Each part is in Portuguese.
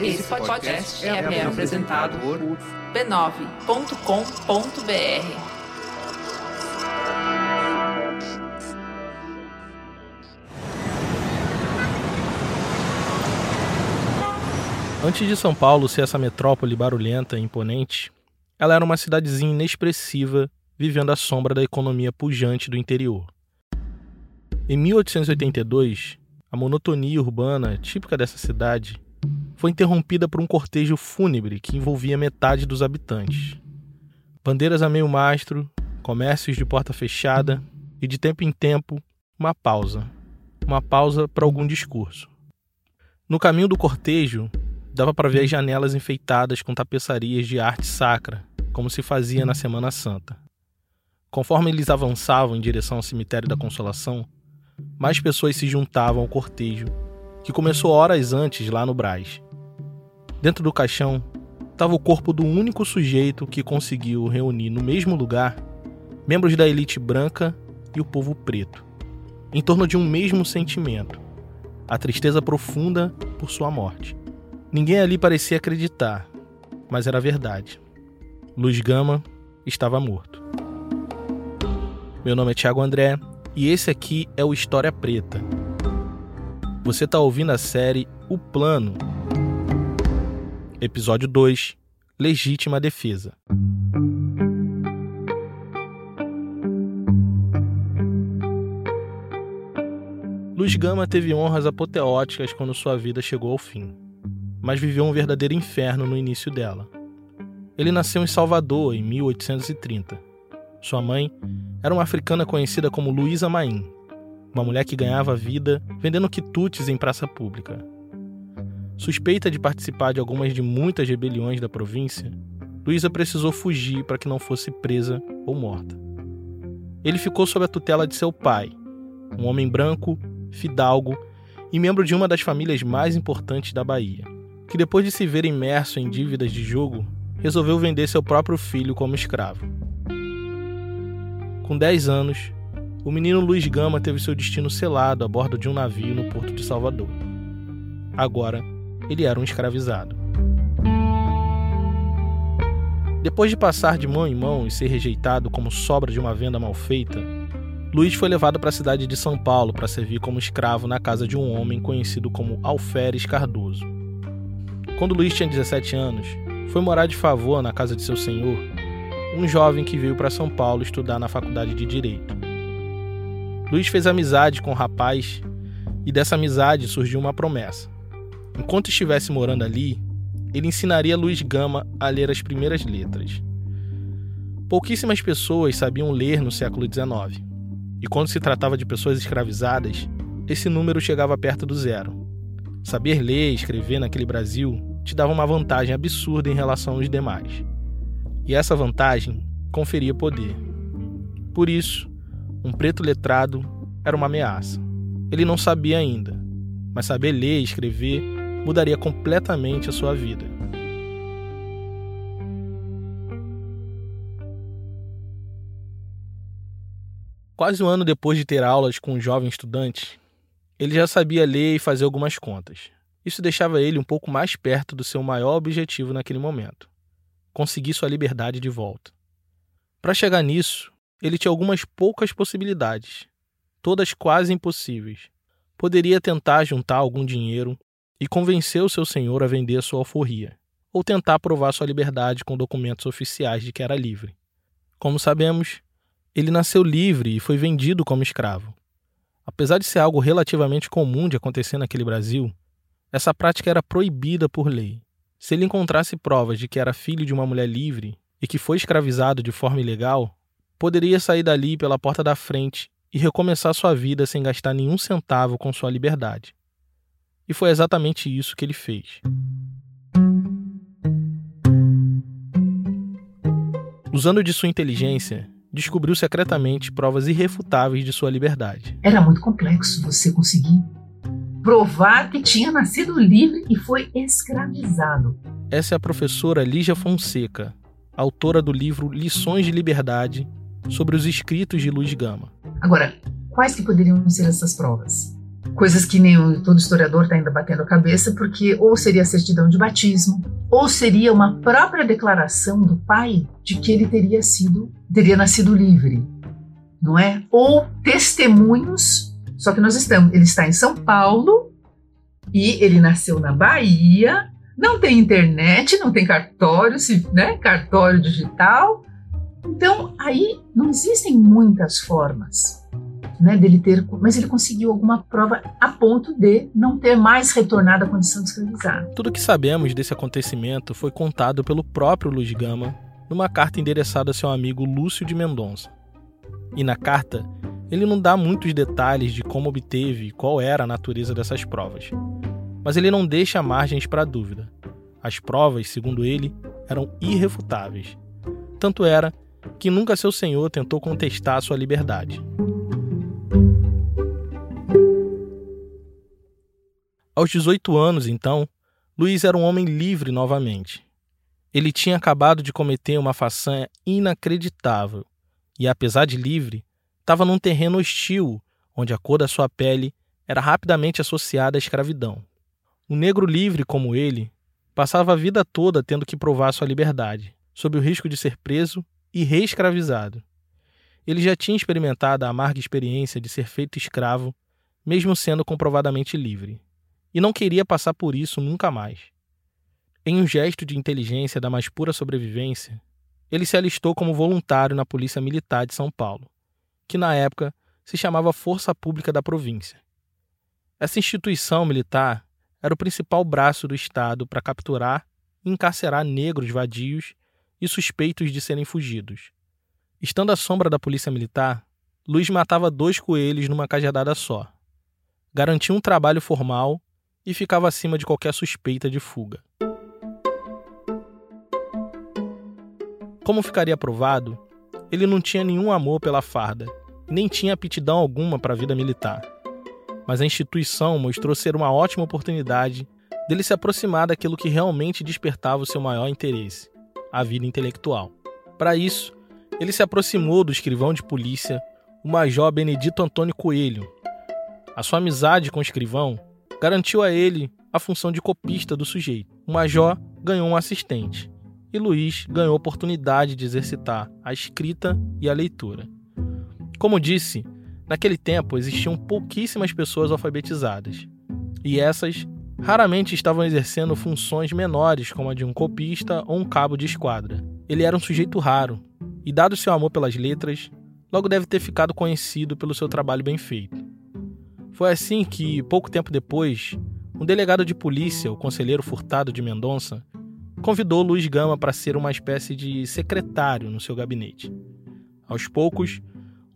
Esse podcast é, é apresentado por b9.com.br. Antes de São Paulo ser essa metrópole barulhenta e imponente, ela era uma cidadezinha inexpressiva, vivendo à sombra da economia pujante do interior. Em 1882, a monotonia urbana típica dessa cidade foi interrompida por um cortejo fúnebre que envolvia metade dos habitantes. Bandeiras a meio mastro, comércios de porta fechada e, de tempo em tempo, uma pausa. Uma pausa para algum discurso. No caminho do cortejo, dava para ver as janelas enfeitadas com tapeçarias de arte sacra, como se fazia na Semana Santa. Conforme eles avançavam em direção ao cemitério da Consolação, mais pessoas se juntavam ao cortejo, que começou horas antes lá no Brás. Dentro do caixão estava o corpo do único sujeito que conseguiu reunir no mesmo lugar membros da elite branca e o povo preto, em torno de um mesmo sentimento: a tristeza profunda por sua morte. Ninguém ali parecia acreditar, mas era verdade. Luiz Gama estava morto. Meu nome é Thiago André e esse aqui é o História Preta. Você está ouvindo a série O Plano, episódio 2 Legítima Defesa. Luiz Gama teve honras apoteóticas quando sua vida chegou ao fim, mas viveu um verdadeiro inferno no início dela. Ele nasceu em Salvador em 1830. Sua mãe era uma africana conhecida como Luísa Maim, uma mulher que ganhava vida vendendo quitutes em praça pública. Suspeita de participar de algumas de muitas rebeliões da província, Luísa precisou fugir para que não fosse presa ou morta. Ele ficou sob a tutela de seu pai, um homem branco, fidalgo e membro de uma das famílias mais importantes da Bahia, que depois de se ver imerso em dívidas de jogo, resolveu vender seu próprio filho como escravo. Com 10 anos, o menino Luiz Gama teve seu destino selado a bordo de um navio no porto de Salvador. Agora, ele era um escravizado. Depois de passar de mão em mão e ser rejeitado como sobra de uma venda mal feita, Luiz foi levado para a cidade de São Paulo para servir como escravo na casa de um homem conhecido como Alferes Cardoso. Quando Luiz tinha 17 anos, foi morar de favor na casa de seu senhor um jovem que veio para São Paulo estudar na faculdade de Direito. Luiz fez amizade com o rapaz e dessa amizade surgiu uma promessa. Enquanto estivesse morando ali, ele ensinaria Luiz Gama a ler as primeiras letras. Pouquíssimas pessoas sabiam ler no século XIX, e quando se tratava de pessoas escravizadas, esse número chegava perto do zero. Saber ler e escrever naquele Brasil te dava uma vantagem absurda em relação aos demais e essa vantagem conferia poder. Por isso, um preto letrado era uma ameaça. Ele não sabia ainda, mas saber ler e escrever mudaria completamente a sua vida. Quase um ano depois de ter aulas com um jovem estudante, ele já sabia ler e fazer algumas contas. Isso deixava ele um pouco mais perto do seu maior objetivo naquele momento conseguir sua liberdade de volta. Para chegar nisso, ele tinha algumas poucas possibilidades, todas quase impossíveis. Poderia tentar juntar algum dinheiro e convencer o seu senhor a vender sua alforria, ou tentar provar sua liberdade com documentos oficiais de que era livre. Como sabemos, ele nasceu livre e foi vendido como escravo. Apesar de ser algo relativamente comum de acontecer naquele Brasil, essa prática era proibida por lei. Se ele encontrasse provas de que era filho de uma mulher livre e que foi escravizado de forma ilegal, poderia sair dali pela porta da frente e recomeçar sua vida sem gastar nenhum centavo com sua liberdade. E foi exatamente isso que ele fez. Usando de sua inteligência, descobriu secretamente provas irrefutáveis de sua liberdade. Era muito complexo você conseguir provar que tinha nascido livre e foi escravizado. Essa é a professora Lígia Fonseca, autora do livro Lições de Liberdade sobre os escritos de Luiz Gama. Agora, quais que poderiam ser essas provas? coisas que nem todo historiador está ainda batendo a cabeça, porque ou seria a certidão de batismo, ou seria uma própria declaração do pai de que ele teria sido, teria nascido livre, não é? Ou testemunhos, só que nós estamos, ele está em São Paulo e ele nasceu na Bahia, não tem internet, não tem cartório, né? Cartório digital. Então, aí não existem muitas formas né, dele ter, mas ele conseguiu alguma prova a ponto de não ter mais retornado à condição de escravizado. Tudo que sabemos desse acontecimento foi contado pelo próprio Luiz Gama numa carta endereçada a seu amigo Lúcio de Mendonça. E na carta, ele não dá muitos detalhes de como obteve e qual era a natureza dessas provas. Mas ele não deixa margens para dúvida. As provas, segundo ele, eram irrefutáveis. Tanto era que nunca seu senhor tentou contestar sua liberdade. Aos 18 anos, então, Luiz era um homem livre novamente. Ele tinha acabado de cometer uma façanha inacreditável e, apesar de livre, estava num terreno hostil, onde a cor da sua pele era rapidamente associada à escravidão. Um negro livre como ele passava a vida toda tendo que provar sua liberdade, sob o risco de ser preso e reescravizado. Ele já tinha experimentado a amarga experiência de ser feito escravo, mesmo sendo comprovadamente livre e não queria passar por isso nunca mais. Em um gesto de inteligência da mais pura sobrevivência, ele se alistou como voluntário na Polícia Militar de São Paulo, que na época se chamava Força Pública da Província. Essa instituição militar era o principal braço do Estado para capturar e encarcerar negros vadios e suspeitos de serem fugidos. Estando à sombra da Polícia Militar, Luiz matava dois coelhos numa cajadada só. Garantia um trabalho formal e ficava acima de qualquer suspeita de fuga. Como ficaria provado, ele não tinha nenhum amor pela farda, nem tinha aptidão alguma para a vida militar. Mas a instituição mostrou ser uma ótima oportunidade dele se aproximar daquilo que realmente despertava o seu maior interesse, a vida intelectual. Para isso, ele se aproximou do escrivão de polícia, o Major Benedito Antônio Coelho. A sua amizade com o escrivão garantiu a ele a função de copista do sujeito. O major ganhou um assistente e Luiz ganhou a oportunidade de exercitar a escrita e a leitura. Como disse, naquele tempo existiam pouquíssimas pessoas alfabetizadas e essas raramente estavam exercendo funções menores como a de um copista ou um cabo de esquadra. Ele era um sujeito raro e, dado seu amor pelas letras, logo deve ter ficado conhecido pelo seu trabalho bem feito. Foi assim que, pouco tempo depois, um delegado de polícia, o conselheiro Furtado de Mendonça, convidou Luiz Gama para ser uma espécie de secretário no seu gabinete. Aos poucos,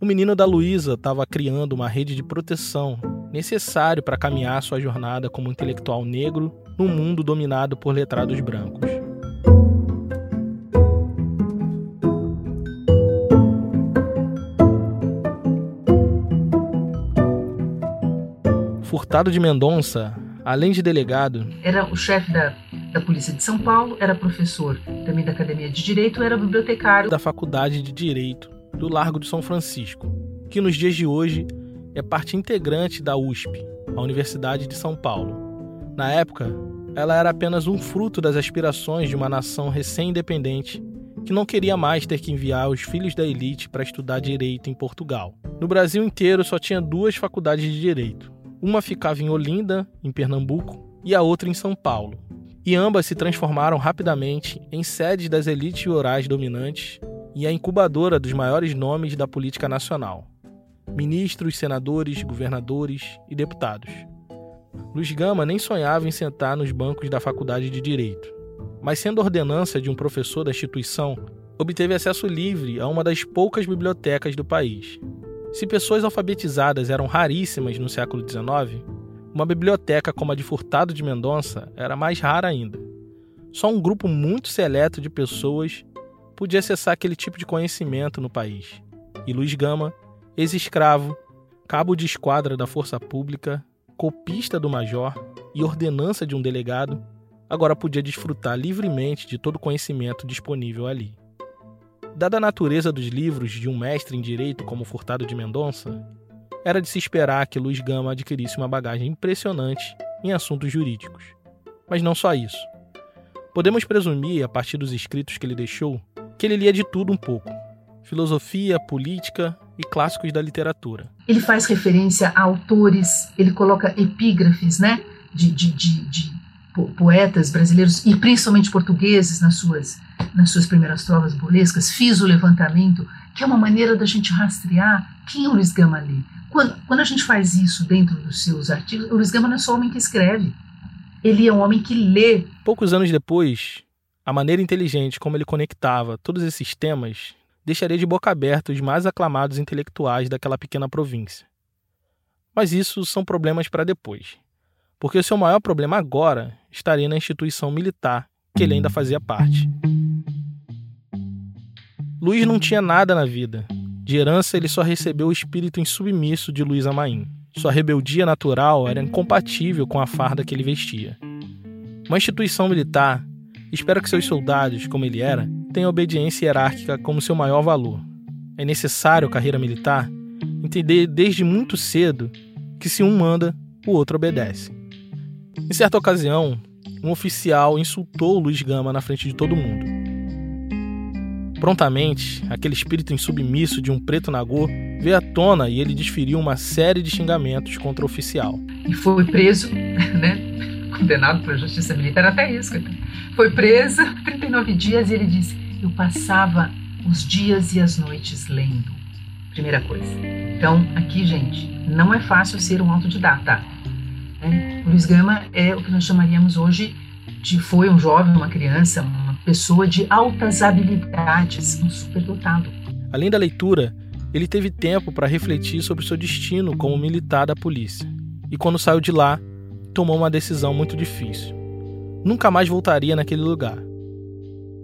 o menino da Luísa estava criando uma rede de proteção necessário para caminhar sua jornada como intelectual negro num mundo dominado por letrados brancos. Furtado de Mendonça, além de delegado, era o chefe da, da Polícia de São Paulo, era professor também da Academia de Direito, era bibliotecário da Faculdade de Direito do Largo de São Francisco, que nos dias de hoje é parte integrante da USP, a Universidade de São Paulo. Na época, ela era apenas um fruto das aspirações de uma nação recém-independente que não queria mais ter que enviar os filhos da elite para estudar direito em Portugal. No Brasil inteiro só tinha duas faculdades de direito, uma ficava em Olinda, em Pernambuco, e a outra em São Paulo. E ambas se transformaram rapidamente em sedes das elites rurais dominantes e a incubadora dos maiores nomes da política nacional: ministros, senadores, governadores e deputados. Luiz Gama nem sonhava em sentar nos bancos da Faculdade de Direito, mas sendo ordenança de um professor da instituição, obteve acesso livre a uma das poucas bibliotecas do país, se pessoas alfabetizadas eram raríssimas no século XIX, uma biblioteca como a de Furtado de Mendonça era mais rara ainda. Só um grupo muito seleto de pessoas podia acessar aquele tipo de conhecimento no país. E Luiz Gama, ex-escravo, cabo de esquadra da Força Pública, copista do major e ordenança de um delegado, agora podia desfrutar livremente de todo o conhecimento disponível ali. Dada a natureza dos livros de um mestre em direito como Furtado de Mendonça, era de se esperar que Luiz Gama adquirisse uma bagagem impressionante em assuntos jurídicos. Mas não só isso. Podemos presumir, a partir dos escritos que ele deixou, que ele lia de tudo um pouco: filosofia, política e clássicos da literatura. Ele faz referência a autores, ele coloca epígrafes, né, de, de, de, de poetas brasileiros e principalmente portugueses nas suas nas suas primeiras trovas burlescas. Fiz o levantamento, que é uma maneira da gente rastrear quem o Luiz Gama ali. Quando, quando a gente faz isso dentro dos seus artigos, o Luiz Gama não é só o homem que escreve, ele é um homem que lê. Poucos anos depois, a maneira inteligente como ele conectava todos esses temas deixaria de boca aberta os mais aclamados intelectuais daquela pequena província. Mas isso são problemas para depois, porque o seu maior problema agora estaria na instituição militar que ele ainda fazia parte. Luiz não tinha nada na vida. De herança, ele só recebeu o espírito insubmisso de Luiz Amaim. Sua rebeldia natural era incompatível com a farda que ele vestia. Uma instituição militar espera que seus soldados, como ele era, tenham obediência hierárquica como seu maior valor. É necessário, carreira militar, entender desde muito cedo que se um manda, o outro obedece. Em certa ocasião, um oficial insultou Luiz Gama na frente de todo mundo. Prontamente, aquele espírito insubmisso de um preto nagô veio à tona e ele desferiu uma série de xingamentos contra o oficial. E foi preso, né? Condenado pela justiça militar até isso. Foi preso 39 dias e ele disse: Eu passava os dias e as noites lendo. Primeira coisa. Então, aqui, gente, não é fácil ser um autodidata. Né? Luiz Gama é o que nós chamaríamos hoje de foi um jovem, uma criança, uma pessoa de altas habilidades, um superdotado. Além da leitura, ele teve tempo para refletir sobre seu destino como militar da polícia. E quando saiu de lá, tomou uma decisão muito difícil. Nunca mais voltaria naquele lugar.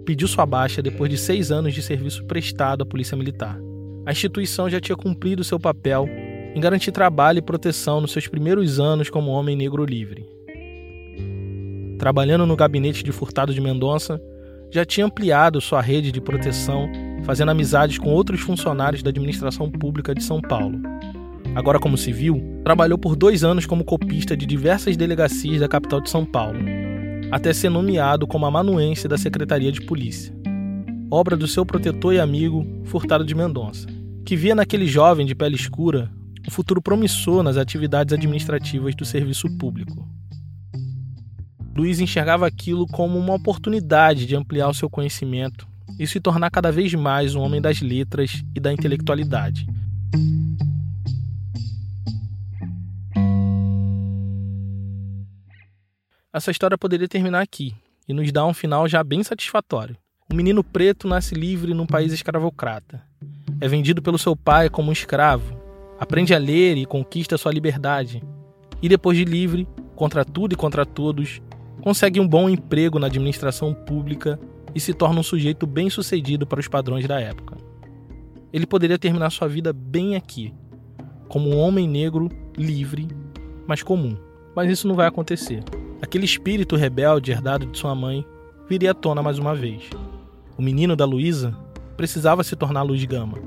Pediu sua baixa depois de seis anos de serviço prestado à Polícia Militar. A instituição já tinha cumprido seu papel em garantir trabalho e proteção nos seus primeiros anos como homem negro livre. Trabalhando no gabinete de Furtado de Mendonça, já tinha ampliado sua rede de proteção, fazendo amizades com outros funcionários da administração pública de São Paulo. Agora, como civil, trabalhou por dois anos como copista de diversas delegacias da capital de São Paulo, até ser nomeado como amanuense da Secretaria de Polícia. Obra do seu protetor e amigo, Furtado de Mendonça, que via naquele jovem de pele escura um futuro promissor nas atividades administrativas do serviço público. Luiz enxergava aquilo como uma oportunidade de ampliar o seu conhecimento e se tornar cada vez mais um homem das letras e da intelectualidade. Essa história poderia terminar aqui e nos dar um final já bem satisfatório. Um menino preto nasce livre num país escravocrata. É vendido pelo seu pai como um escravo aprende a ler e conquista sua liberdade. E depois de livre, contra tudo e contra todos, consegue um bom emprego na administração pública e se torna um sujeito bem-sucedido para os padrões da época. Ele poderia terminar sua vida bem aqui, como um homem negro livre, mas comum. Mas isso não vai acontecer. Aquele espírito rebelde herdado de sua mãe viria à tona mais uma vez. O menino da Luísa precisava se tornar luz gama,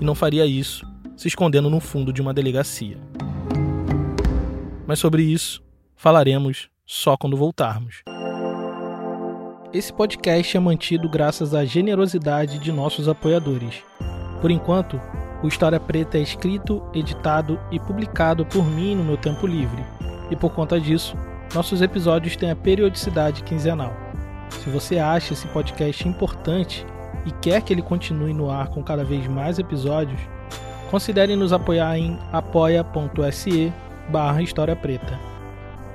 e não faria isso se escondendo no fundo de uma delegacia. Mas sobre isso falaremos só quando voltarmos. Esse podcast é mantido graças à generosidade de nossos apoiadores. Por enquanto, o História Preta é escrito, editado e publicado por mim no meu tempo livre, e por conta disso, nossos episódios têm a periodicidade quinzenal. Se você acha esse podcast importante e quer que ele continue no ar com cada vez mais episódios, Considere nos apoiar em apoia.se barra História Preta.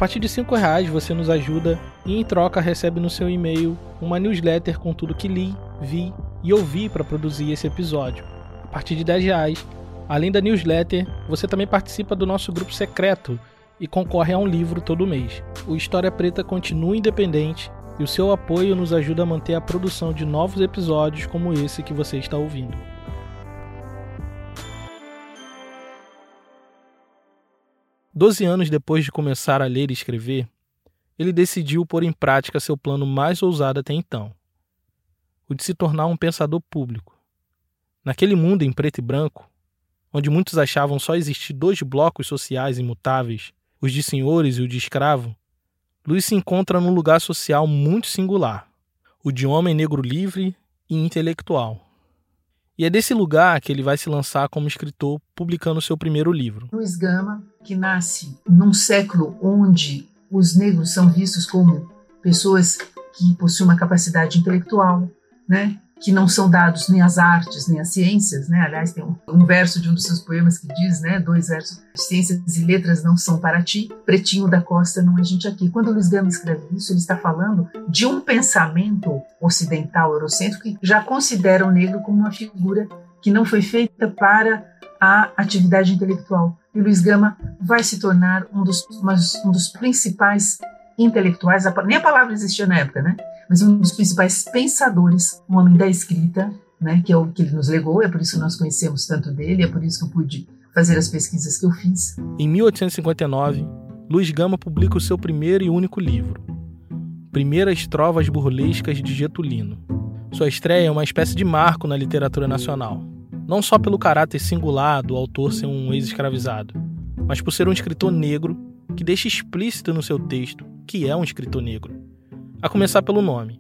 Partir de R$ reais você nos ajuda e em troca recebe no seu e-mail uma newsletter com tudo que li, vi e ouvi para produzir esse episódio. A partir de R$ reais, além da newsletter, você também participa do nosso grupo secreto e concorre a um livro todo mês. O História Preta continua independente e o seu apoio nos ajuda a manter a produção de novos episódios como esse que você está ouvindo. Doze anos depois de começar a ler e escrever, ele decidiu pôr em prática seu plano mais ousado até então: o de se tornar um pensador público. Naquele mundo em preto e branco, onde muitos achavam só existir dois blocos sociais imutáveis, os de senhores e o de escravo, Luiz se encontra num lugar social muito singular, o de homem negro livre e intelectual. E é desse lugar que ele vai se lançar como escritor, publicando seu primeiro livro. Luiz Gama, que nasce num século onde os negros são vistos como pessoas que possuem uma capacidade intelectual, né? Que não são dados nem às artes nem às ciências, né? Aliás, tem um, um, verso de um dos seus poemas que diz, né? Dois versos: ciências e letras não são para ti, pretinho da costa não é gente aqui. Quando Luiz Gama escreve isso, ele está falando de um pensamento ocidental eurocêntrico que já considera o negro como uma figura que não foi feita para a atividade intelectual. E Luiz Gama vai se tornar um dos, um dos principais intelectuais, nem a palavra existia na época, né? Mas um dos principais pensadores, um homem da escrita, né? Que é o que ele nos legou, é por isso que nós conhecemos tanto dele, é por isso que eu pude fazer as pesquisas que eu fiz. Em 1859, Luiz Gama publica o seu primeiro e único livro, Primeiras Trovas Burlescas de Getulino. Sua estreia é uma espécie de marco na literatura nacional, não só pelo caráter singular do autor ser um ex-escravizado, mas por ser um escritor negro que deixa explícito no seu texto que é um escritor negro. A começar pelo nome.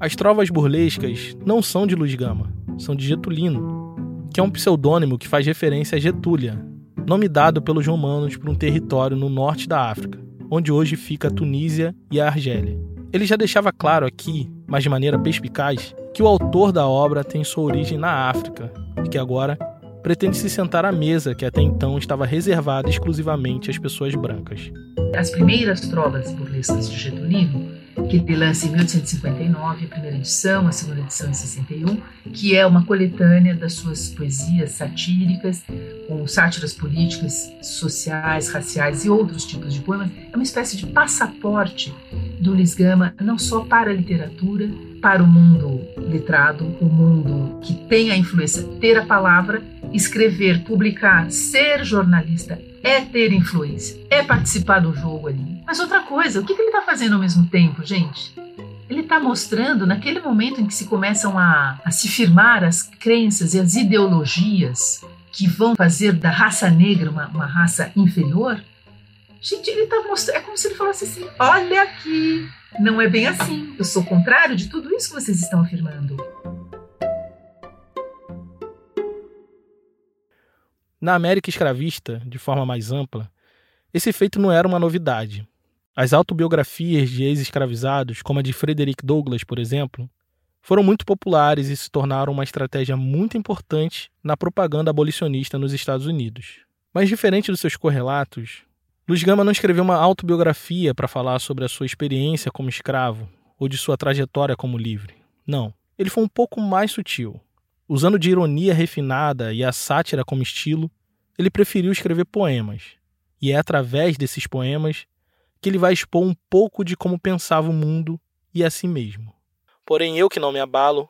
As trovas burlescas não são de Luz Gama, são de Getulino, que é um pseudônimo que faz referência a Getúlia, nome dado pelos romanos para um território no norte da África, onde hoje fica a Tunísia e a Argélia. Ele já deixava claro aqui, mas de maneira perspicaz, que o autor da obra tem sua origem na África e que agora pretende se sentar à mesa que até então estava reservada exclusivamente às pessoas brancas. As primeiras trovas burlescas de Getulino, que ele lança em 1859, a primeira edição, a segunda edição em 61, que é uma coletânea das suas poesias satíricas, com sátiras políticas, sociais, raciais e outros tipos de poemas, é uma espécie de passaporte do Luiz Gama, não só para a literatura, para o mundo letrado, o mundo que tem a influência, ter a palavra, escrever, publicar, ser jornalista é ter influência, é participar do jogo ali. Mas outra coisa, o que, ele está fazendo ao mesmo tempo, gente? Ele está mostrando, naquele momento em que se começam a, a se firmar as crenças e as ideologias que vão fazer da raça negra uma, uma raça inferior, gente, ele está mostrando. É como se ele falasse assim: olha aqui, não é bem assim. Eu sou contrário de tudo isso que vocês estão afirmando. Na América escravista, de forma mais ampla, esse feito não era uma novidade. As autobiografias de ex-escravizados, como a de Frederick Douglass, por exemplo, foram muito populares e se tornaram uma estratégia muito importante na propaganda abolicionista nos Estados Unidos. Mas diferente dos seus correlatos, Luiz Gama não escreveu uma autobiografia para falar sobre a sua experiência como escravo ou de sua trajetória como livre. Não. Ele foi um pouco mais sutil. Usando de ironia refinada e a sátira como estilo, ele preferiu escrever poemas. E é através desses poemas que ele vai expor um pouco de como pensava o mundo e a si mesmo. Porém, eu que não me abalo,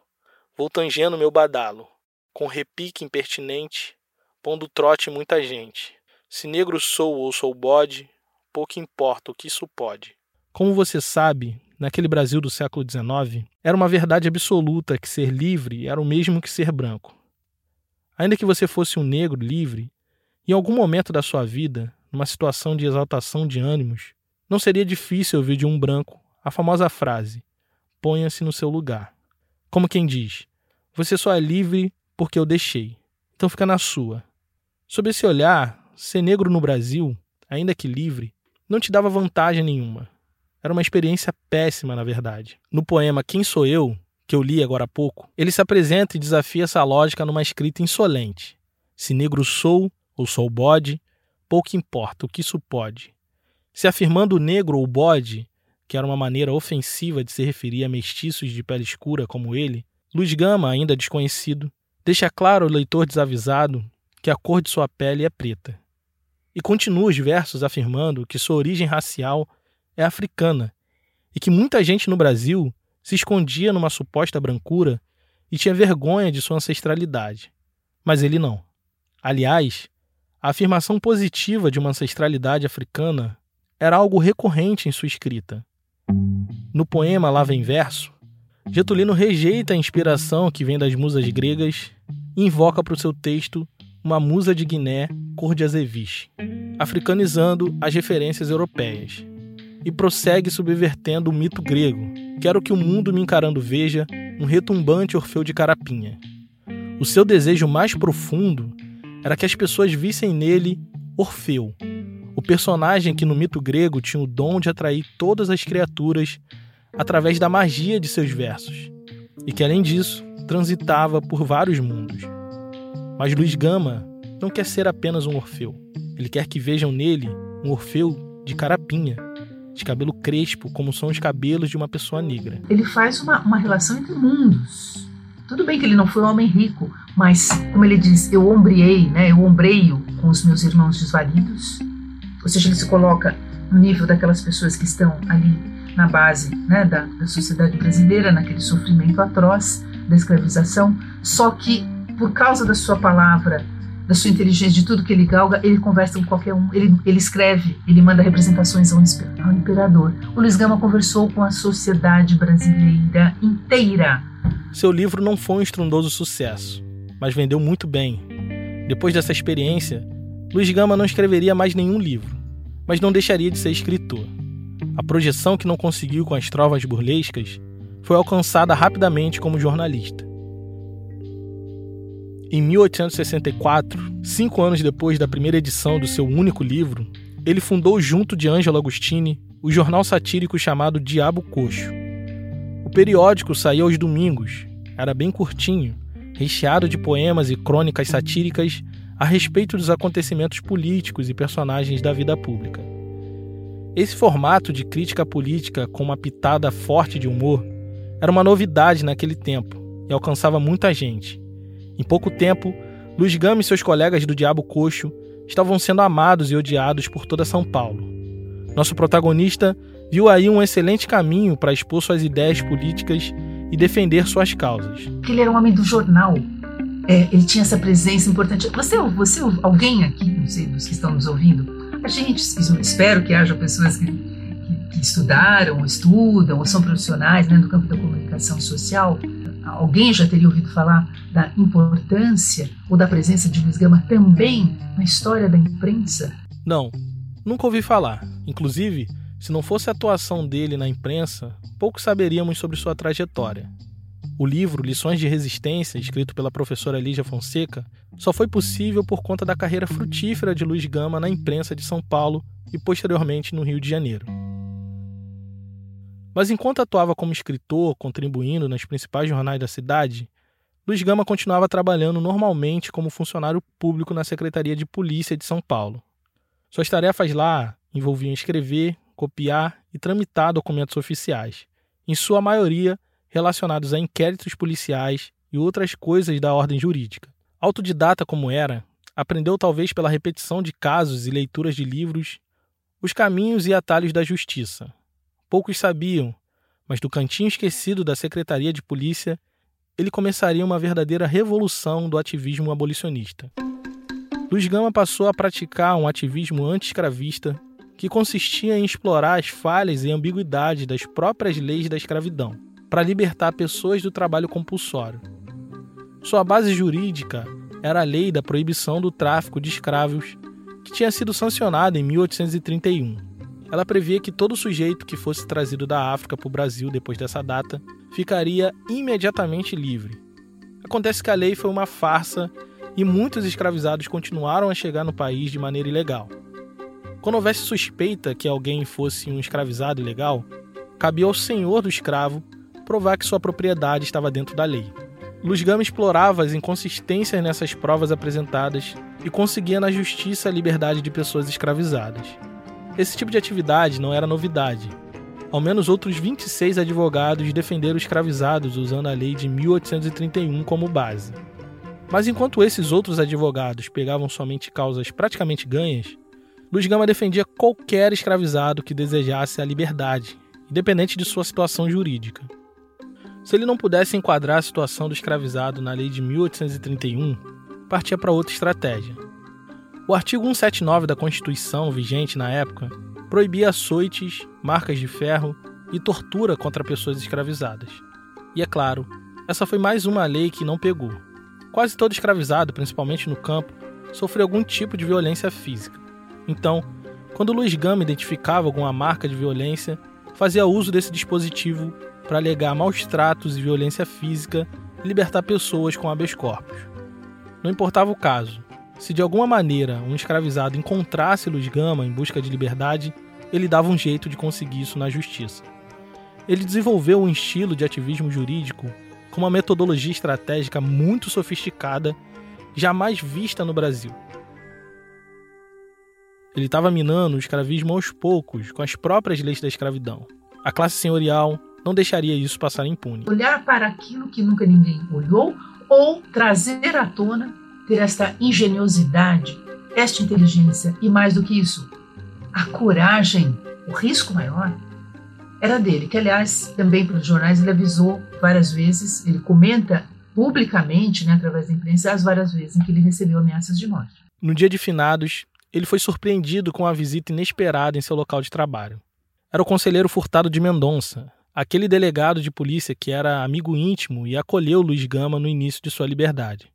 vou tangendo meu badalo, com repique impertinente, pondo trote muita gente se negro sou ou sou bode, pouco importa o que isso pode. Como você sabe, naquele Brasil do século XIX, era uma verdade absoluta que ser livre era o mesmo que ser branco. Ainda que você fosse um negro livre, em algum momento da sua vida, numa situação de exaltação de ânimos, não seria difícil ouvir de um branco a famosa frase: ponha-se no seu lugar. Como quem diz: você só é livre porque eu deixei, então fica na sua. Sob esse olhar, ser negro no Brasil, ainda que livre, não te dava vantagem nenhuma. Era uma experiência péssima, na verdade. No poema Quem Sou Eu, que eu li agora há pouco, ele se apresenta e desafia essa lógica numa escrita insolente. Se negro sou ou sou bode, pouco importa o que isso pode. Se afirmando negro ou bode, que era uma maneira ofensiva de se referir a mestiços de pele escura como ele, Luiz Gama, ainda desconhecido, deixa claro ao leitor desavisado que a cor de sua pele é preta e continua os versos afirmando que sua origem racial é africana e que muita gente no Brasil se escondia numa suposta brancura e tinha vergonha de sua ancestralidade. Mas ele não. Aliás, a afirmação positiva de uma ancestralidade africana era algo recorrente em sua escrita. No poema Lá Vem Verso, Getulino rejeita a inspiração que vem das musas gregas e invoca para o seu texto uma musa de Guiné cor de azeviche, africanizando as referências europeias. E prossegue subvertendo o mito grego. Quero que o mundo me encarando veja um retumbante Orfeu de Carapinha. O seu desejo mais profundo era que as pessoas vissem nele Orfeu, o personagem que no mito grego tinha o dom de atrair todas as criaturas através da magia de seus versos, e que além disso transitava por vários mundos. Mas Luiz Gama não quer ser apenas um Orfeu. Ele quer que vejam nele um Orfeu de carapinha, de cabelo crespo, como são os cabelos de uma pessoa negra. Ele faz uma, uma relação entre mundos. Tudo bem que ele não foi um homem rico, mas, como ele diz, eu ombreei, né, eu ombreio com os meus irmãos desvalidos. Ou seja, ele se coloca no nível daquelas pessoas que estão ali na base né, da, da sociedade brasileira, naquele sofrimento atroz da escravização, só que por causa da sua palavra, da sua inteligência, de tudo que ele galga, ele conversa com qualquer um, ele, ele escreve, ele manda representações ao, ao imperador. O Luiz Gama conversou com a sociedade brasileira inteira. Seu livro não foi um estrondoso sucesso, mas vendeu muito bem. Depois dessa experiência, Luiz Gama não escreveria mais nenhum livro, mas não deixaria de ser escritor. A projeção que não conseguiu com as trovas burlescas foi alcançada rapidamente como jornalista. Em 1864, cinco anos depois da primeira edição do seu único livro, ele fundou, junto de Ângelo Agostini, o jornal satírico chamado Diabo Coxo. O periódico saía aos domingos, era bem curtinho, recheado de poemas e crônicas satíricas a respeito dos acontecimentos políticos e personagens da vida pública. Esse formato de crítica política com uma pitada forte de humor era uma novidade naquele tempo e alcançava muita gente em pouco tempo, Luiz Gama e seus colegas do Diabo Coxo estavam sendo amados e odiados por toda São Paulo. Nosso protagonista viu aí um excelente caminho para expor suas ideias políticas e defender suas causas. Ele era um homem do jornal. É, ele tinha essa presença importante. Você, você, alguém aqui, não sei, dos que estão nos ouvindo, a gente, espero que haja pessoas que, que, que estudaram, estudam, ou são profissionais né, no campo da comunicação social, alguém já teria ouvido falar da importância ou da presença de Luiz Gama também na história da imprensa? Não, nunca ouvi falar. Inclusive, se não fosse a atuação dele na imprensa, pouco saberíamos sobre sua trajetória. O livro Lições de Resistência, escrito pela professora Lígia Fonseca, só foi possível por conta da carreira frutífera de Luiz Gama na imprensa de São Paulo e posteriormente no Rio de Janeiro. Mas enquanto atuava como escritor, contribuindo nas principais jornais da cidade, Luiz Gama continuava trabalhando normalmente como funcionário público na Secretaria de Polícia de São Paulo. Suas tarefas lá envolviam escrever, copiar e tramitar documentos oficiais, em sua maioria relacionados a inquéritos policiais e outras coisas da ordem jurídica. Autodidata como era, aprendeu talvez pela repetição de casos e leituras de livros os caminhos e atalhos da justiça, Poucos sabiam, mas do cantinho esquecido da Secretaria de Polícia, ele começaria uma verdadeira revolução do ativismo abolicionista. Luiz Gama passou a praticar um ativismo anti-escravista que consistia em explorar as falhas e ambiguidades das próprias leis da escravidão para libertar pessoas do trabalho compulsório. Sua base jurídica era a lei da proibição do tráfico de escravos, que tinha sido sancionada em 1831. Ela previa que todo sujeito que fosse trazido da África para o Brasil depois dessa data ficaria imediatamente livre. Acontece que a lei foi uma farsa e muitos escravizados continuaram a chegar no país de maneira ilegal. Quando houvesse suspeita que alguém fosse um escravizado ilegal, cabia ao senhor do escravo provar que sua propriedade estava dentro da lei. Luz Gama explorava as inconsistências nessas provas apresentadas e conseguia na justiça a liberdade de pessoas escravizadas. Esse tipo de atividade não era novidade. Ao menos outros 26 advogados defenderam escravizados usando a lei de 1831 como base. Mas enquanto esses outros advogados pegavam somente causas praticamente ganhas, Luiz Gama defendia qualquer escravizado que desejasse a liberdade, independente de sua situação jurídica. Se ele não pudesse enquadrar a situação do escravizado na lei de 1831, partia para outra estratégia o artigo 179 da Constituição, vigente na época, proibia açoites, marcas de ferro e tortura contra pessoas escravizadas. E é claro, essa foi mais uma lei que não pegou. Quase todo escravizado, principalmente no campo, sofreu algum tipo de violência física. Então, quando Luiz Gama identificava alguma marca de violência, fazia uso desse dispositivo para alegar maus tratos e violência física e libertar pessoas com habeas corpus. Não importava o caso, se de alguma maneira um escravizado encontrasse Luiz Gama em busca de liberdade, ele dava um jeito de conseguir isso na justiça. Ele desenvolveu um estilo de ativismo jurídico com uma metodologia estratégica muito sofisticada, jamais vista no Brasil. Ele estava minando o escravismo aos poucos, com as próprias leis da escravidão. A classe senhorial não deixaria isso passar impune. Olhar para aquilo que nunca ninguém olhou ou trazer à tona, ter esta engenhosidade, esta inteligência e mais do que isso, a coragem, o risco maior era dele, que aliás também para os jornais ele avisou várias vezes, ele comenta publicamente, né, através da imprensa, as várias vezes em que ele recebeu ameaças de morte. No dia de finados, ele foi surpreendido com uma visita inesperada em seu local de trabalho. Era o conselheiro Furtado de Mendonça, aquele delegado de polícia que era amigo íntimo e acolheu Luiz Gama no início de sua liberdade.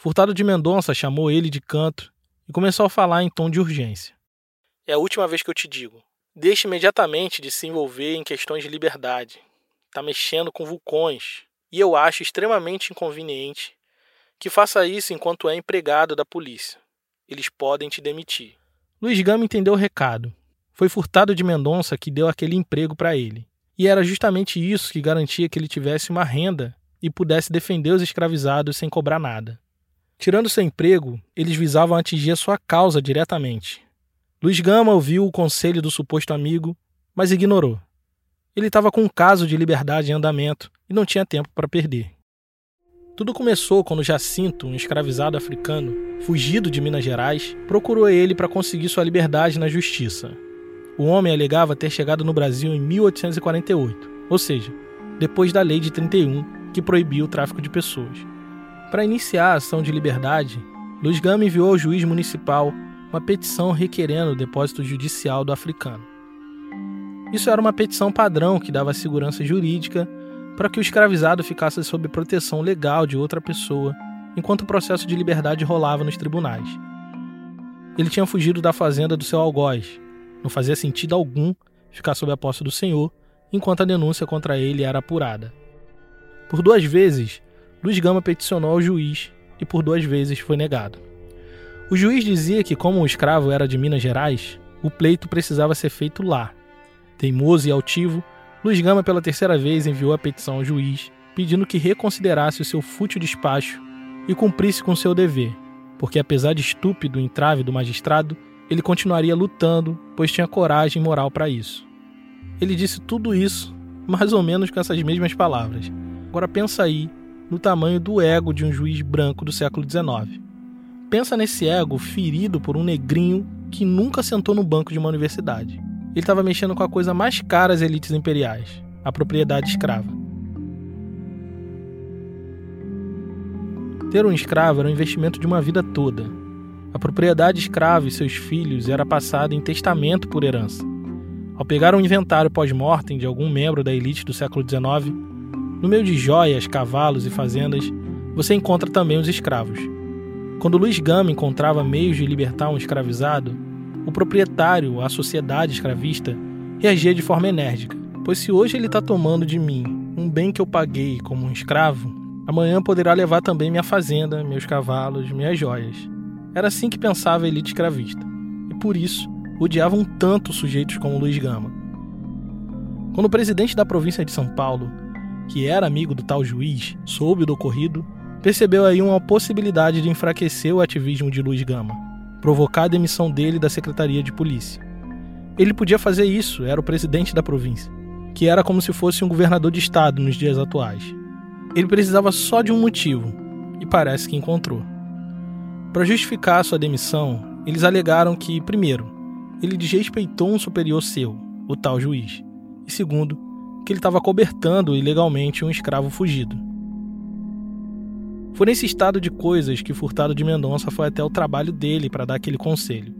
Furtado de Mendonça chamou ele de canto e começou a falar em tom de urgência. É a última vez que eu te digo. Deixe imediatamente de se envolver em questões de liberdade. Está mexendo com vulcões. E eu acho extremamente inconveniente que faça isso enquanto é empregado da polícia. Eles podem te demitir. Luiz Gama entendeu o recado. Foi Furtado de Mendonça que deu aquele emprego para ele. E era justamente isso que garantia que ele tivesse uma renda e pudesse defender os escravizados sem cobrar nada. Tirando seu emprego, eles visavam atingir a sua causa diretamente. Luiz Gama ouviu o conselho do suposto amigo, mas ignorou. Ele estava com um caso de liberdade em andamento e não tinha tempo para perder. Tudo começou quando Jacinto, um escravizado africano, fugido de Minas Gerais, procurou ele para conseguir sua liberdade na justiça. O homem alegava ter chegado no Brasil em 1848, ou seja, depois da Lei de 31, que proibiu o tráfico de pessoas. Para iniciar a ação de liberdade, Luiz Gama enviou ao juiz municipal uma petição requerendo o depósito judicial do africano. Isso era uma petição padrão que dava segurança jurídica para que o escravizado ficasse sob proteção legal de outra pessoa, enquanto o processo de liberdade rolava nos tribunais. Ele tinha fugido da fazenda do seu algoz. Não fazia sentido algum ficar sob a posse do senhor enquanto a denúncia contra ele era apurada. Por duas vezes, Luiz Gama peticionou ao juiz e por duas vezes foi negado. O juiz dizia que, como o escravo era de Minas Gerais, o pleito precisava ser feito lá. Teimoso e altivo, Luiz Gama pela terceira vez enviou a petição ao juiz, pedindo que reconsiderasse o seu fútil despacho e cumprisse com seu dever, porque apesar de estúpido o entrave do magistrado, ele continuaria lutando, pois tinha coragem moral para isso. Ele disse tudo isso, mais ou menos com essas mesmas palavras. Agora pensa aí no tamanho do ego de um juiz branco do século XIX. Pensa nesse ego ferido por um negrinho que nunca sentou no banco de uma universidade. Ele estava mexendo com a coisa mais cara às elites imperiais, a propriedade escrava. Ter um escravo era um investimento de uma vida toda. A propriedade escrava e seus filhos era passada em testamento por herança. Ao pegar um inventário pós-mortem de algum membro da elite do século XIX, no meio de joias, cavalos e fazendas, você encontra também os escravos. Quando Luiz Gama encontrava meios de libertar um escravizado, o proprietário, a sociedade escravista, reagia de forma enérgica, pois se hoje ele está tomando de mim um bem que eu paguei como um escravo, amanhã poderá levar também minha fazenda, meus cavalos, minhas joias. Era assim que pensava a elite escravista, e por isso odiavam tanto sujeitos como Luiz Gama. Quando o presidente da província de São Paulo que era amigo do tal juiz, soube do ocorrido, percebeu aí uma possibilidade de enfraquecer o ativismo de Luiz Gama, provocar a demissão dele da Secretaria de Polícia. Ele podia fazer isso, era o presidente da província, que era como se fosse um governador de estado nos dias atuais. Ele precisava só de um motivo, e parece que encontrou. Para justificar sua demissão, eles alegaram que, primeiro, ele desrespeitou um superior seu, o tal juiz, e segundo, que ele estava cobertando ilegalmente um escravo fugido. Foi nesse estado de coisas que Furtado de Mendonça foi até o trabalho dele para dar aquele conselho.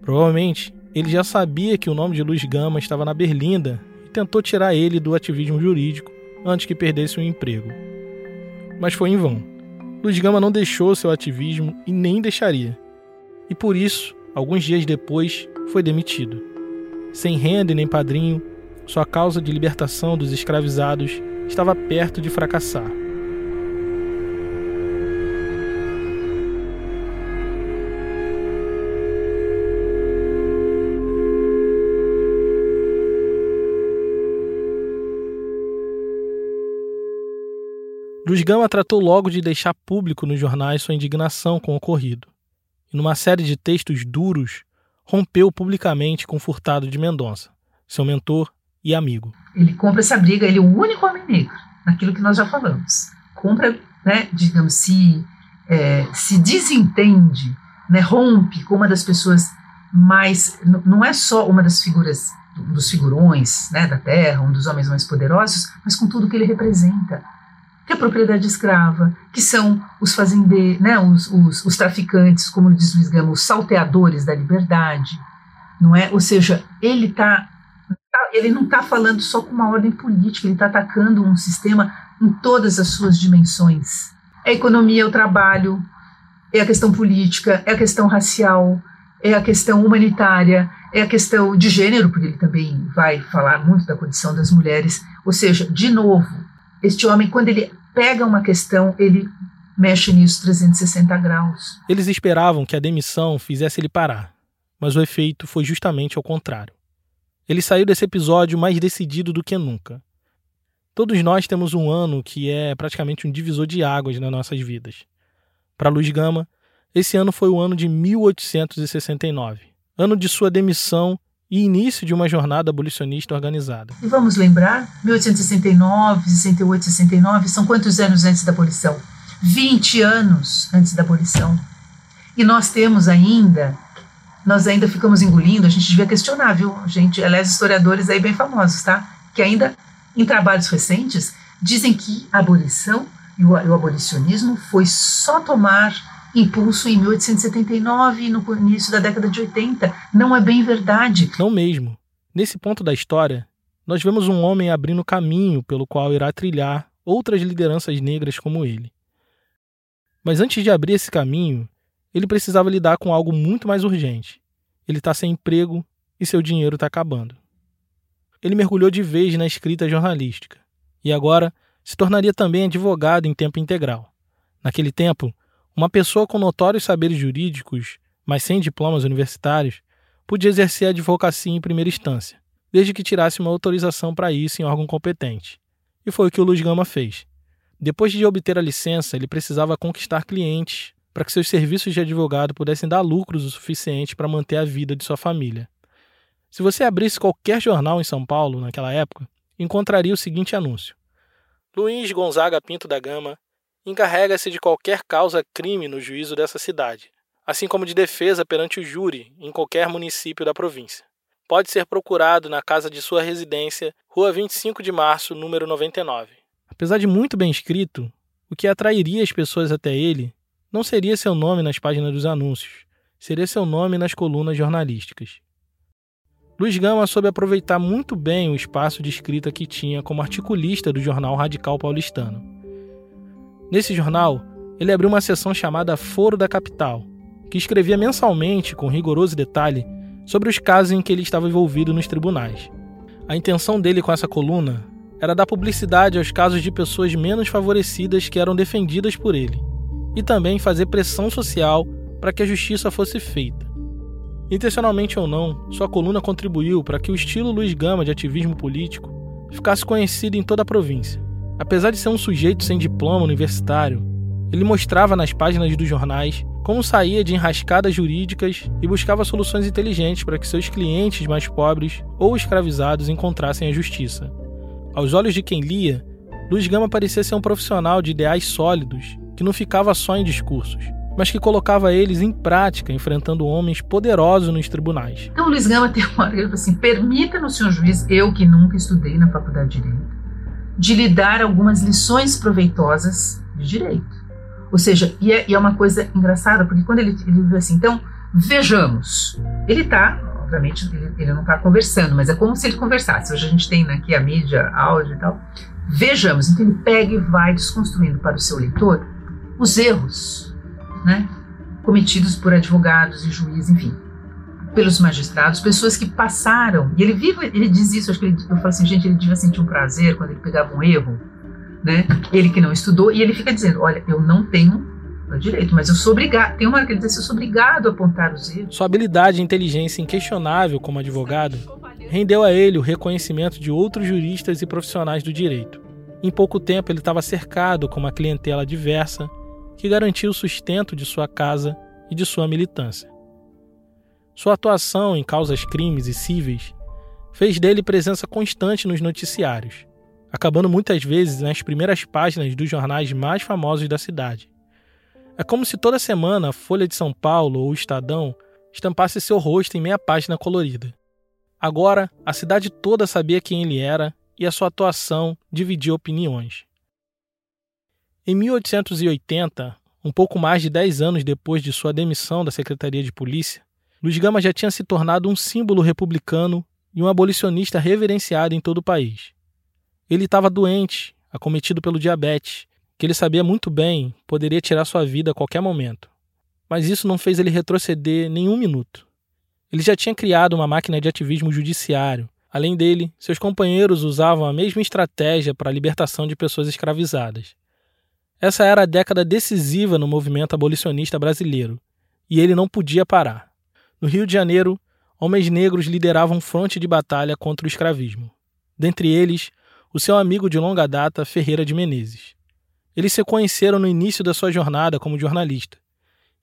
Provavelmente, ele já sabia que o nome de Luiz Gama estava na Berlinda e tentou tirar ele do ativismo jurídico antes que perdesse o emprego. Mas foi em vão. Luiz Gama não deixou seu ativismo e nem deixaria. E por isso, alguns dias depois, foi demitido. Sem renda e nem padrinho, sua causa de libertação dos escravizados estava perto de fracassar. Luiz Gama tratou logo de deixar público nos jornais sua indignação com o ocorrido. E numa série de textos duros, rompeu publicamente com Furtado de Mendonça, seu mentor e amigo. Ele compra essa briga, ele é o único homem negro, naquilo que nós já falamos. Compra, né, digamos, se, é, se desentende, né, rompe com uma das pessoas mais. Não é só uma das figuras, dos figurões né, da terra, um dos homens mais poderosos, mas com tudo que ele representa que é a propriedade escrava, que são os fazendeiros, né, os, os, os, traficantes, como diz Luiz Gama, os salteadores da liberdade, não é? Ou seja, ele tá, ele não está falando só com uma ordem política, ele está atacando um sistema em todas as suas dimensões. É a economia, é o trabalho, é a questão política, é a questão racial, é a questão humanitária, é a questão de gênero, porque ele também vai falar muito da condição das mulheres. Ou seja, de novo, este homem, quando ele pega uma questão, ele mexe nisso 360 graus. Eles esperavam que a demissão fizesse ele parar, mas o efeito foi justamente ao contrário. Ele saiu desse episódio mais decidido do que nunca. Todos nós temos um ano que é praticamente um divisor de águas nas nossas vidas. Para Luiz Gama, esse ano foi o ano de 1869, ano de sua demissão e início de uma jornada abolicionista organizada. E vamos lembrar, 1869, 68, 69, são quantos anos antes da abolição? 20 anos antes da abolição. E nós temos ainda, nós ainda ficamos engolindo, a gente devia questionar, viu? Gente, aliás, historiadores aí bem famosos, tá? Que ainda, em trabalhos recentes, dizem que a abolição e o, o abolicionismo foi só tomar impulso em 1879 e no início da década de 80. Não é bem verdade. Não mesmo. Nesse ponto da história, nós vemos um homem abrindo caminho pelo qual irá trilhar outras lideranças negras como ele. Mas antes de abrir esse caminho, ele precisava lidar com algo muito mais urgente. Ele está sem emprego e seu dinheiro está acabando. Ele mergulhou de vez na escrita jornalística e agora se tornaria também advogado em tempo integral. Naquele tempo, uma pessoa com notórios saberes jurídicos, mas sem diplomas universitários, podia exercer a advocacia em primeira instância, desde que tirasse uma autorização para isso em órgão competente. E foi o que o Luiz Gama fez. Depois de obter a licença, ele precisava conquistar clientes para que seus serviços de advogado pudessem dar lucros o suficiente para manter a vida de sua família. Se você abrisse qualquer jornal em São Paulo naquela época, encontraria o seguinte anúncio: Luiz Gonzaga Pinto da Gama encarrega-se de qualquer causa-crime no juízo dessa cidade, assim como de defesa perante o júri em qualquer município da província. Pode ser procurado na casa de sua residência, Rua 25 de Março, número 99. Apesar de muito bem escrito, o que atrairia as pessoas até ele não seria seu nome nas páginas dos anúncios, seria seu nome nas colunas jornalísticas. Luiz Gama soube aproveitar muito bem o espaço de escrita que tinha como articulista do jornal Radical Paulistano. Nesse jornal, ele abriu uma seção chamada Foro da Capital, que escrevia mensalmente, com rigoroso detalhe, sobre os casos em que ele estava envolvido nos tribunais. A intenção dele com essa coluna era dar publicidade aos casos de pessoas menos favorecidas que eram defendidas por ele, e também fazer pressão social para que a justiça fosse feita. Intencionalmente ou não, sua coluna contribuiu para que o estilo Luiz Gama de ativismo político ficasse conhecido em toda a província. Apesar de ser um sujeito sem diploma universitário, ele mostrava nas páginas dos jornais como saía de enrascadas jurídicas e buscava soluções inteligentes para que seus clientes mais pobres ou escravizados encontrassem a justiça. Aos olhos de quem lia, Luiz Gama parecia ser um profissional de ideais sólidos que não ficava só em discursos, mas que colocava eles em prática, enfrentando homens poderosos nos tribunais. Então, Luiz Gama tem uma hora assim: permita-nos, senhor juiz, eu que nunca estudei na faculdade de Direito, de lhe dar algumas lições proveitosas de direito. Ou seja, e é, e é uma coisa engraçada, porque quando ele, ele assim, então, vejamos. Ele está, obviamente, ele, ele não está conversando, mas é como se ele conversasse. Hoje a gente tem aqui a mídia, áudio e tal. Vejamos. Então ele pega e vai desconstruindo para o seu leitor os erros né, cometidos por advogados e juízes, enfim, pelos magistrados, pessoas que passaram, e ele vive, ele diz isso, acho que ele, eu falo assim, gente, ele devia sentir um prazer quando ele pegava um erro, né? Ele que não estudou, e ele fica dizendo, olha, eu não tenho direito, mas eu sou obrigado, tem uma hora que ele diz eu sou obrigado a apontar os erros. Sua habilidade e inteligência inquestionável como advogado rendeu a ele o reconhecimento de outros juristas e profissionais do direito. Em pouco tempo ele estava cercado com uma clientela diversa que garantia o sustento de sua casa e de sua militância. Sua atuação em causas crimes e cíveis fez dele presença constante nos noticiários, acabando muitas vezes nas primeiras páginas dos jornais mais famosos da cidade. É como se toda semana a Folha de São Paulo ou o Estadão estampasse seu rosto em meia página colorida. Agora, a cidade toda sabia quem ele era e a sua atuação dividia opiniões. Em 1880, um pouco mais de 10 anos depois de sua demissão da Secretaria de Polícia, Luiz Gama já tinha se tornado um símbolo republicano e um abolicionista reverenciado em todo o país. Ele estava doente, acometido pelo diabetes, que ele sabia muito bem poderia tirar sua vida a qualquer momento. Mas isso não fez ele retroceder nem um minuto. Ele já tinha criado uma máquina de ativismo judiciário. Além dele, seus companheiros usavam a mesma estratégia para a libertação de pessoas escravizadas. Essa era a década decisiva no movimento abolicionista brasileiro, e ele não podia parar. No Rio de Janeiro, homens negros lideravam fronte de batalha contra o escravismo. Dentre eles, o seu amigo de longa data, Ferreira de Menezes. Eles se conheceram no início da sua jornada como jornalista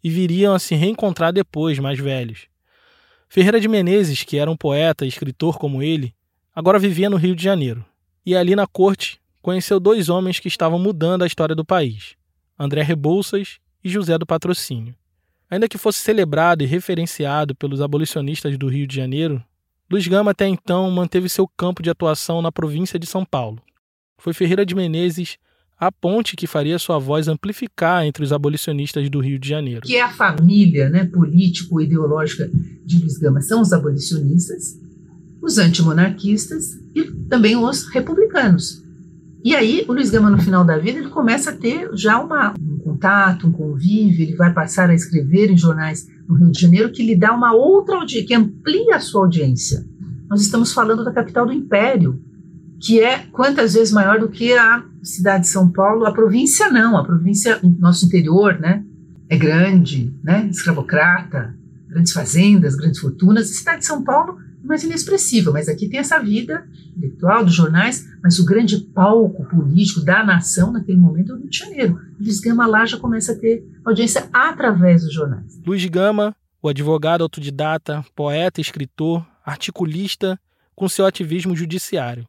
e viriam a se reencontrar depois, mais velhos. Ferreira de Menezes, que era um poeta e escritor como ele, agora vivia no Rio de Janeiro. E ali na corte conheceu dois homens que estavam mudando a história do país: André Rebouças e José do Patrocínio. Ainda que fosse celebrado e referenciado pelos abolicionistas do Rio de Janeiro, Luiz Gama até então manteve seu campo de atuação na província de São Paulo. Foi Ferreira de Menezes a ponte que faria sua voz amplificar entre os abolicionistas do Rio de Janeiro. Que é a família né, político-ideológica de Luiz Gama são os abolicionistas, os antimonarquistas e também os republicanos. E aí, o Luiz Gama, no final da vida, ele começa a ter já uma, contato, um convívio, ele vai passar a escrever em jornais no Rio de Janeiro que lhe dá uma outra audiência, que amplia a sua audiência. Nós estamos falando da capital do império, que é quantas vezes maior do que a cidade de São Paulo. A província não, a província, nosso interior, né, é grande, né, escravocrata, grandes fazendas, grandes fortunas. A cidade de São Paulo mais inexpressiva, mas aqui tem essa vida intelectual dos jornais, mas o grande palco político da nação naquele momento é o Rio de Janeiro. Luiz Gama lá já começa a ter audiência através dos jornais. Luiz Gama, o advogado autodidata, poeta, escritor, articulista, com seu ativismo judiciário.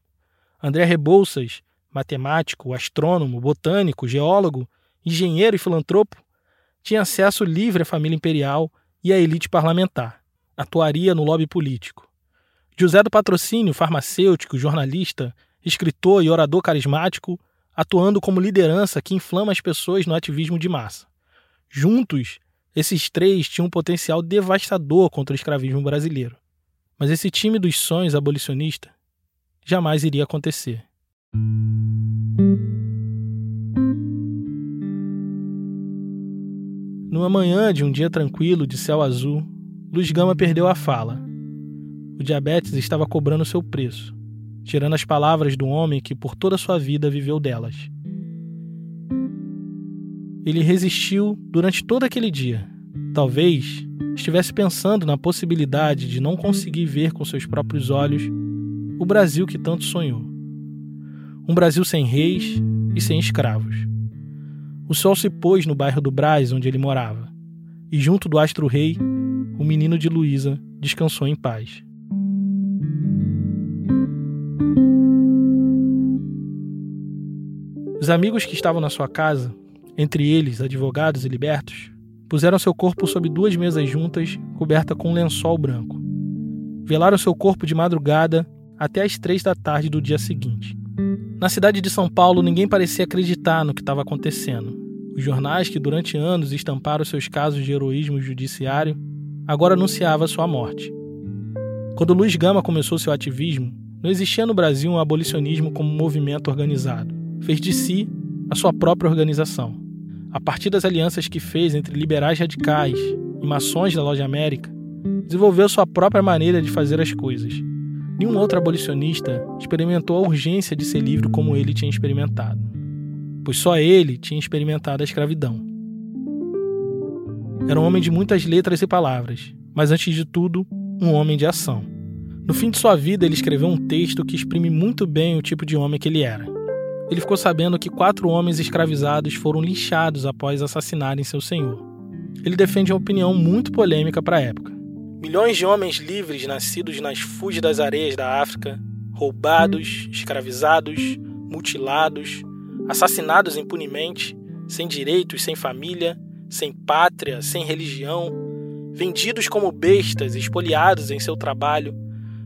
André Rebouças, matemático, astrônomo, botânico, geólogo, engenheiro e filantropo, tinha acesso livre à família imperial e à elite parlamentar. Atuaria no lobby político. José do Patrocínio, farmacêutico, jornalista, escritor e orador carismático, atuando como liderança que inflama as pessoas no ativismo de massa. Juntos, esses três tinham um potencial devastador contra o escravismo brasileiro. Mas esse time dos sonhos abolicionista jamais iria acontecer. Numa manhã de um dia tranquilo de céu azul, Luz Gama perdeu a fala o diabetes estava cobrando seu preço, tirando as palavras do homem que por toda sua vida viveu delas. Ele resistiu durante todo aquele dia. Talvez estivesse pensando na possibilidade de não conseguir ver com seus próprios olhos o Brasil que tanto sonhou. Um Brasil sem reis e sem escravos. O sol se pôs no bairro do Brás, onde ele morava, e junto do astro-rei, o menino de Luísa descansou em paz. Os amigos que estavam na sua casa, entre eles advogados e libertos, puseram seu corpo sob duas mesas juntas, coberta com um lençol branco. Velaram seu corpo de madrugada até as três da tarde do dia seguinte. Na cidade de São Paulo, ninguém parecia acreditar no que estava acontecendo. Os jornais que durante anos estamparam seus casos de heroísmo judiciário agora anunciavam sua morte. Quando Luiz Gama começou seu ativismo, não existia no Brasil um abolicionismo como movimento organizado fez de si a sua própria organização. a partir das alianças que fez entre liberais radicais e maçons da Loja América, desenvolveu sua própria maneira de fazer as coisas. Nenhum outro abolicionista experimentou a urgência de ser livre como ele tinha experimentado, pois só ele tinha experimentado a escravidão. Era um homem de muitas letras e palavras, mas antes de tudo, um homem de ação. No fim de sua vida, ele escreveu um texto que exprime muito bem o tipo de homem que ele era. Ele ficou sabendo que quatro homens escravizados foram linchados após assassinarem seu senhor. Ele defende uma opinião muito polêmica para a época. Milhões de homens livres nascidos nas fúlgidas areias da África, roubados, escravizados, mutilados, assassinados impunemente, sem direitos, sem família, sem pátria, sem religião, vendidos como bestas, espoliados em seu trabalho,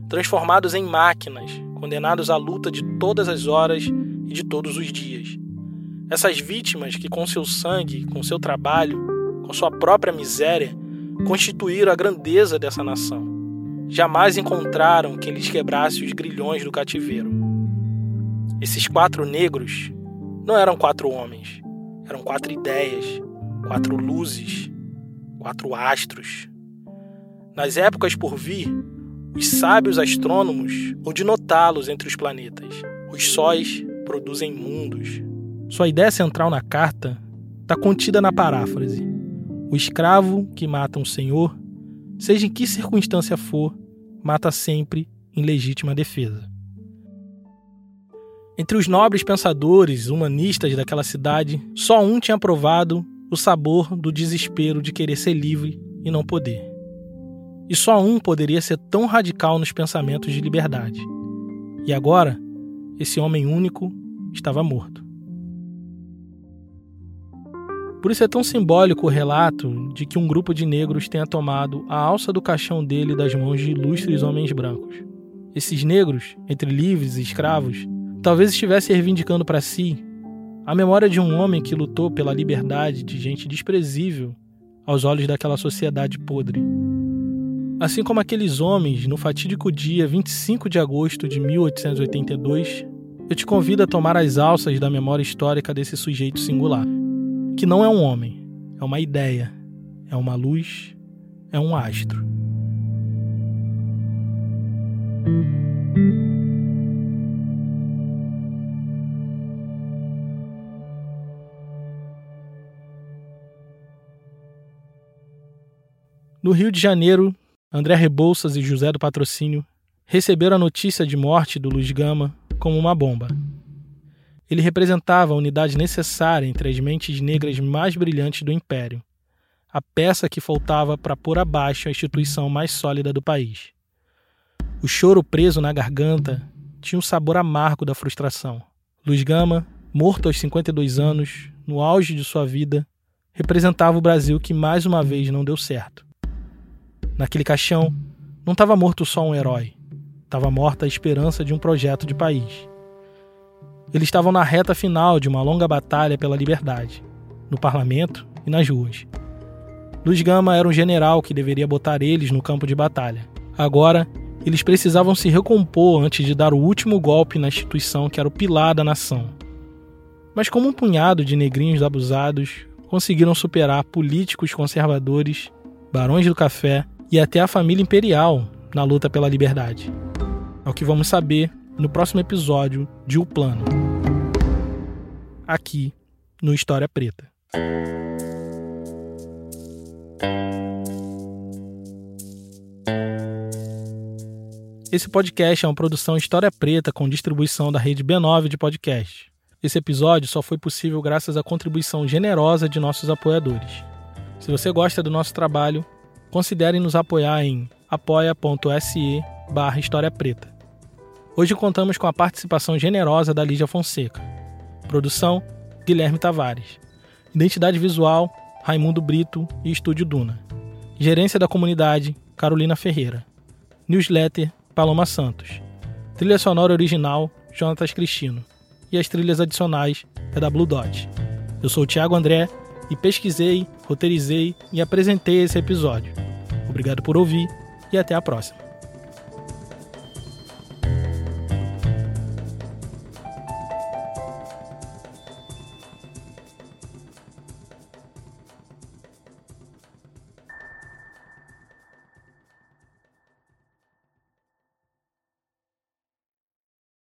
transformados em máquinas, condenados à luta de todas as horas e de todos os dias. Essas vítimas que, com seu sangue, com seu trabalho, com sua própria miséria, constituíram a grandeza dessa nação. Jamais encontraram quem lhes quebrasse os grilhões do cativeiro. Esses quatro negros não eram quatro homens, eram quatro ideias, quatro luzes, quatro astros. Nas épocas por vir, os sábios astrônomos hão de notá-los entre os planetas. Os sóis produzem mundos. Sua ideia central na carta está contida na paráfrase: O escravo que mata um senhor, seja em que circunstância for, mata sempre em legítima defesa. Entre os nobres pensadores humanistas daquela cidade, só um tinha provado o sabor do desespero de querer ser livre e não poder. E só um poderia ser tão radical nos pensamentos de liberdade. E agora, esse homem único estava morto. Por isso é tão simbólico o relato de que um grupo de negros tenha tomado a alça do caixão dele das mãos de ilustres homens brancos. Esses negros, entre livres e escravos, talvez estivessem reivindicando para si a memória de um homem que lutou pela liberdade de gente desprezível aos olhos daquela sociedade podre. Assim como aqueles homens no fatídico dia 25 de agosto de 1882, eu te convido a tomar as alças da memória histórica desse sujeito singular, que não é um homem, é uma ideia, é uma luz, é um astro. No Rio de Janeiro, André Rebouças e José do Patrocínio receberam a notícia de morte do Luiz Gama como uma bomba. Ele representava a unidade necessária entre as mentes negras mais brilhantes do Império, a peça que faltava para pôr abaixo a instituição mais sólida do país. O choro preso na garganta tinha o sabor amargo da frustração. Luiz Gama, morto aos 52 anos, no auge de sua vida, representava o Brasil que mais uma vez não deu certo. Naquele caixão, não estava morto só um herói, estava morta a esperança de um projeto de país. Eles estavam na reta final de uma longa batalha pela liberdade, no parlamento e nas ruas. Luiz Gama era um general que deveria botar eles no campo de batalha. Agora, eles precisavam se recompor antes de dar o último golpe na instituição que era o pilar da nação. Mas, como um punhado de negrinhos abusados, conseguiram superar políticos conservadores, barões do café e até a família imperial na luta pela liberdade. É o que vamos saber no próximo episódio de O Plano. Aqui no História Preta. Esse podcast é uma produção História Preta com distribuição da rede B9 de podcast. Esse episódio só foi possível graças à contribuição generosa de nossos apoiadores. Se você gosta do nosso trabalho, considerem nos apoiar em apoia.se barra História Preta. Hoje contamos com a participação generosa da Lígia Fonseca. Produção, Guilherme Tavares. Identidade visual, Raimundo Brito e Estúdio Duna. Gerência da comunidade, Carolina Ferreira. Newsletter, Paloma Santos. Trilha sonora original, Jonatas Cristino. E as trilhas adicionais é da Blue Dot. Eu sou o Thiago André e pesquisei, roteirizei e apresentei esse episódio. Obrigado por ouvir e até a próxima.